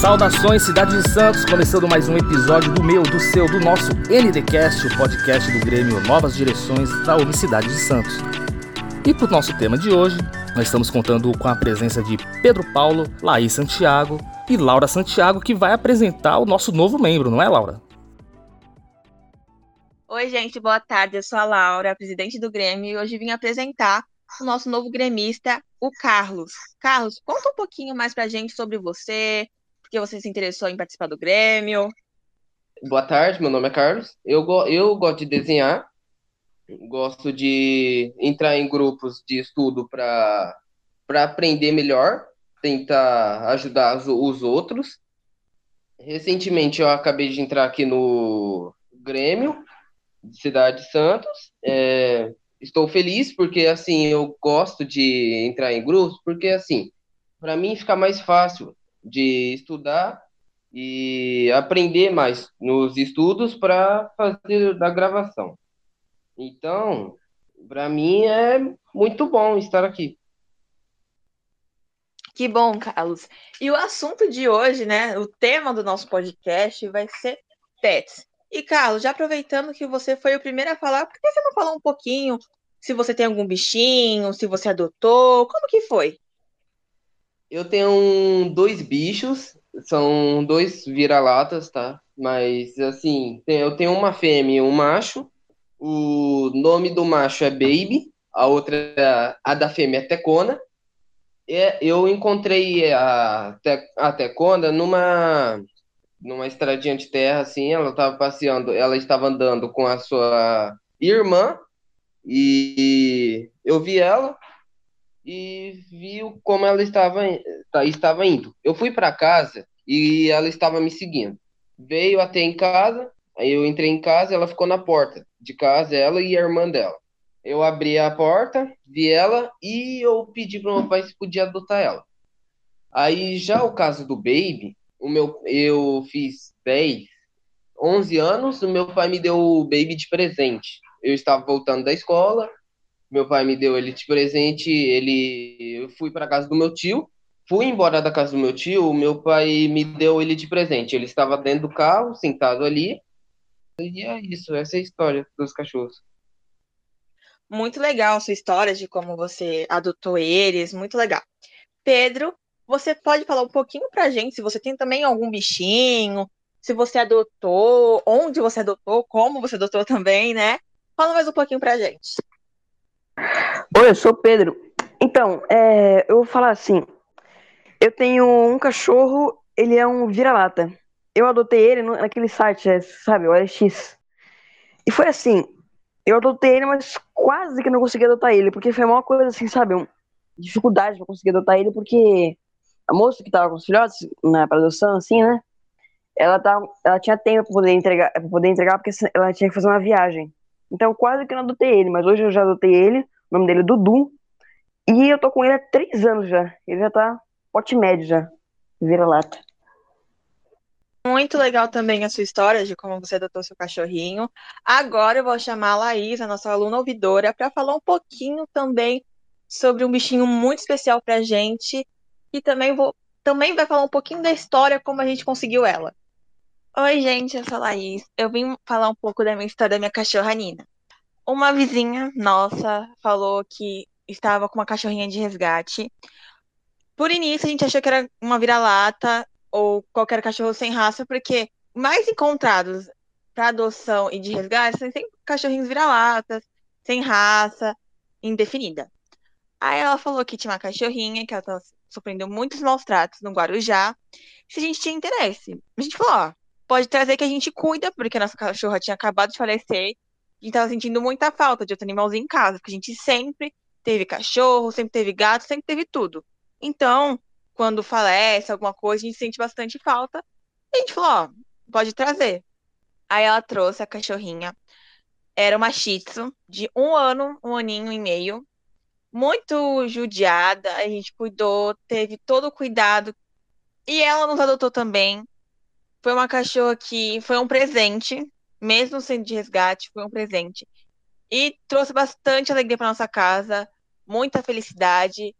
Saudações, cidade de Santos, começando mais um episódio do meu, do seu, do nosso NDcast, o podcast do Grêmio Novas Direções da Unicidade de Santos. E para o nosso tema de hoje, nós estamos contando com a presença de Pedro Paulo, Laís Santiago e Laura Santiago, que vai apresentar o nosso novo membro, não é, Laura? Oi, gente, boa tarde. Eu sou a Laura, presidente do Grêmio, e hoje vim apresentar o nosso novo gremista, o Carlos. Carlos, conta um pouquinho mais pra gente sobre você, porque você se interessou em participar do Grêmio. Boa tarde, meu nome é Carlos. Eu, eu gosto de desenhar, gosto de entrar em grupos de estudo para aprender melhor, tentar ajudar os, os outros. Recentemente eu acabei de entrar aqui no Grêmio, de Cidade de Santos. É, estou feliz porque assim eu gosto de entrar em grupos, porque assim, para mim fica mais fácil de estudar e aprender mais nos estudos para fazer da gravação. Então, para mim é muito bom estar aqui. Que bom, Carlos. E o assunto de hoje, né? O tema do nosso podcast vai ser pets. E, Carlos, já aproveitando que você foi o primeiro a falar, por que você não falou um pouquinho se você tem algum bichinho, se você adotou? Como que foi? Eu tenho dois bichos, são dois vira-latas, tá? Mas, assim, eu tenho uma fêmea e um macho. O nome do macho é Baby, a outra, a da fêmea é Tecona. Eu encontrei a, a Tecona numa, numa estradinha de terra, assim, ela estava passeando, ela estava andando com a sua irmã, e eu vi ela, e viu como ela estava, tá, estava indo. Eu fui para casa e ela estava me seguindo. Veio até em casa, aí eu entrei em casa, ela ficou na porta de casa, ela e a irmã dela. Eu abri a porta, vi ela e eu pedi para o meu pai se podia adotar ela. Aí já o caso do Baby, o meu, eu fiz 10, 11 anos, o meu pai me deu o Baby de presente. Eu estava voltando da escola, meu pai me deu ele de presente, ele eu fui para casa do meu tio, fui embora da casa do meu tio, meu pai me deu ele de presente. Ele estava dentro do carro, sentado ali. E é isso, essa é a história dos cachorros. Muito legal sua história de como você adotou eles, muito legal. Pedro, você pode falar um pouquinho pra gente se você tem também algum bichinho, se você adotou, onde você adotou, como você adotou também, né? Fala mais um pouquinho pra gente. Oi, eu sou o Pedro. Então, é, eu vou falar assim. Eu tenho um cachorro, ele é um vira-lata. Eu adotei ele naquele site, é, sabe, o LX. E foi assim, eu adotei ele, mas quase que não consegui adotar ele, porque foi uma coisa assim, sabe, uma dificuldade pra conseguir adotar ele, porque a moça que tava com os filhotes na pra adoção, assim, né, ela, tá, ela tinha tempo pra poder entregar, pra poder entregar, porque ela tinha que fazer uma viagem. Então quase que eu não adotei ele, mas hoje eu já adotei ele. O nome dele é Dudu. E eu tô com ele há três anos já. Ele já tá pote médio já. Vira-lata. Muito legal também a sua história de como você adotou seu cachorrinho. Agora eu vou chamar a Laís, a nossa aluna ouvidora, para falar um pouquinho também sobre um bichinho muito especial pra gente. E também vou também vai falar um pouquinho da história, como a gente conseguiu ela. Oi, gente, eu sou a Laís. Eu vim falar um pouco da minha história da minha cachorra Nina. Uma vizinha nossa falou que estava com uma cachorrinha de resgate. Por início, a gente achou que era uma vira-lata ou qualquer cachorro sem raça, porque mais encontrados para adoção e de resgate são sempre cachorrinhos vira-latas, sem raça, indefinida. Aí ela falou que tinha uma cachorrinha, que ela estava sofrendo muitos maus tratos no Guarujá, se a gente tinha interesse. A gente falou, ó, pode trazer que a gente cuida, porque a nossa cachorra tinha acabado de falecer. A gente tava sentindo muita falta de outro animalzinho em casa, porque a gente sempre teve cachorro, sempre teve gato, sempre teve tudo. Então, quando falece alguma coisa, a gente sente bastante falta. E a gente falou, ó, pode trazer. Aí ela trouxe a cachorrinha. Era uma shih tzu, de um ano, um aninho e meio. Muito judiada, a gente cuidou, teve todo o cuidado. E ela nos adotou também. Foi uma cachorra que foi um presente, mesmo sendo de resgate, foi um presente. E trouxe bastante alegria para nossa casa, muita felicidade,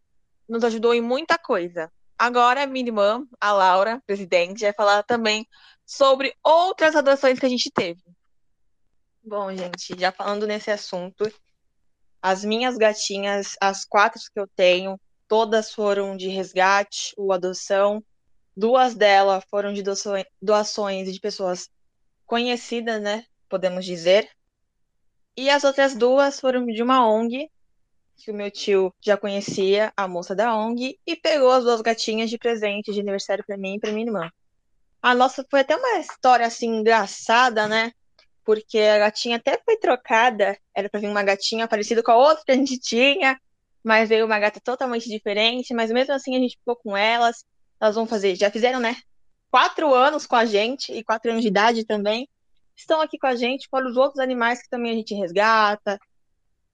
nos ajudou em muita coisa. agora minha irmã, a Laura, presidente, vai falar também sobre outras adoções que a gente teve. Bom, gente, já falando nesse assunto, as minhas gatinhas, as quatro que eu tenho, todas foram de resgate ou adoção. Duas delas foram de doações de pessoas conhecidas, né? Podemos dizer. E as outras duas foram de uma ONG, que o meu tio já conhecia, a moça da ONG, e pegou as duas gatinhas de presente de aniversário para mim e para minha irmã. A nossa foi até uma história assim engraçada, né? Porque a gatinha até foi trocada, era para vir uma gatinha parecida com a outra que a gente tinha, mas veio uma gata totalmente diferente, mas mesmo assim a gente ficou com elas. Elas vão fazer, já fizeram, né? Quatro anos com a gente e quatro anos de idade também. Estão aqui com a gente, fora os outros animais que também a gente resgata.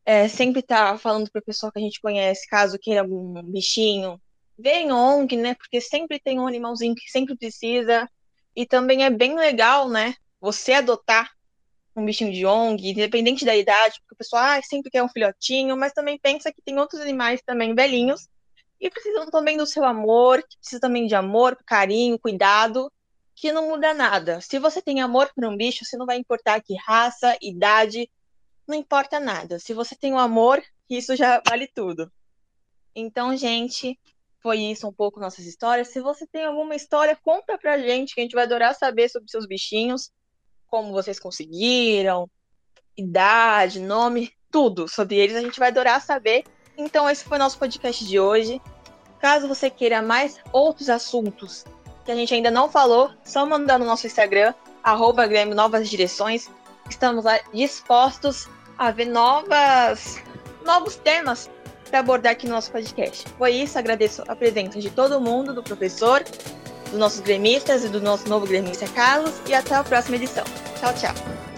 É, sempre tá falando para o pessoal que a gente conhece, caso queira algum bichinho, vem ONG, né? Porque sempre tem um animalzinho que sempre precisa. E também é bem legal, né? Você adotar um bichinho de ONG, independente da idade, porque o pessoal ah, sempre quer um filhotinho, mas também pensa que tem outros animais também velhinhos e precisam também do seu amor, que precisam também de amor, carinho, cuidado, que não muda nada. Se você tem amor por um bicho, você não vai importar que raça, idade, não importa nada. Se você tem o um amor, isso já vale tudo. Então, gente, foi isso um pouco nossas histórias. Se você tem alguma história, conta pra gente, que a gente vai adorar saber sobre seus bichinhos como vocês conseguiram, idade, nome, tudo sobre eles. A gente vai adorar saber. Então, esse foi o nosso podcast de hoje. Caso você queira mais outros assuntos que a gente ainda não falou, só mandar no nosso Instagram, arroba Grêmio Novas Direções. Estamos lá dispostos a ver novas, novos temas para abordar aqui no nosso podcast. Foi isso, agradeço a presença de todo mundo, do professor, dos nossos gremistas e do nosso novo gremista Carlos, e até a próxima edição. Tchau, tchau.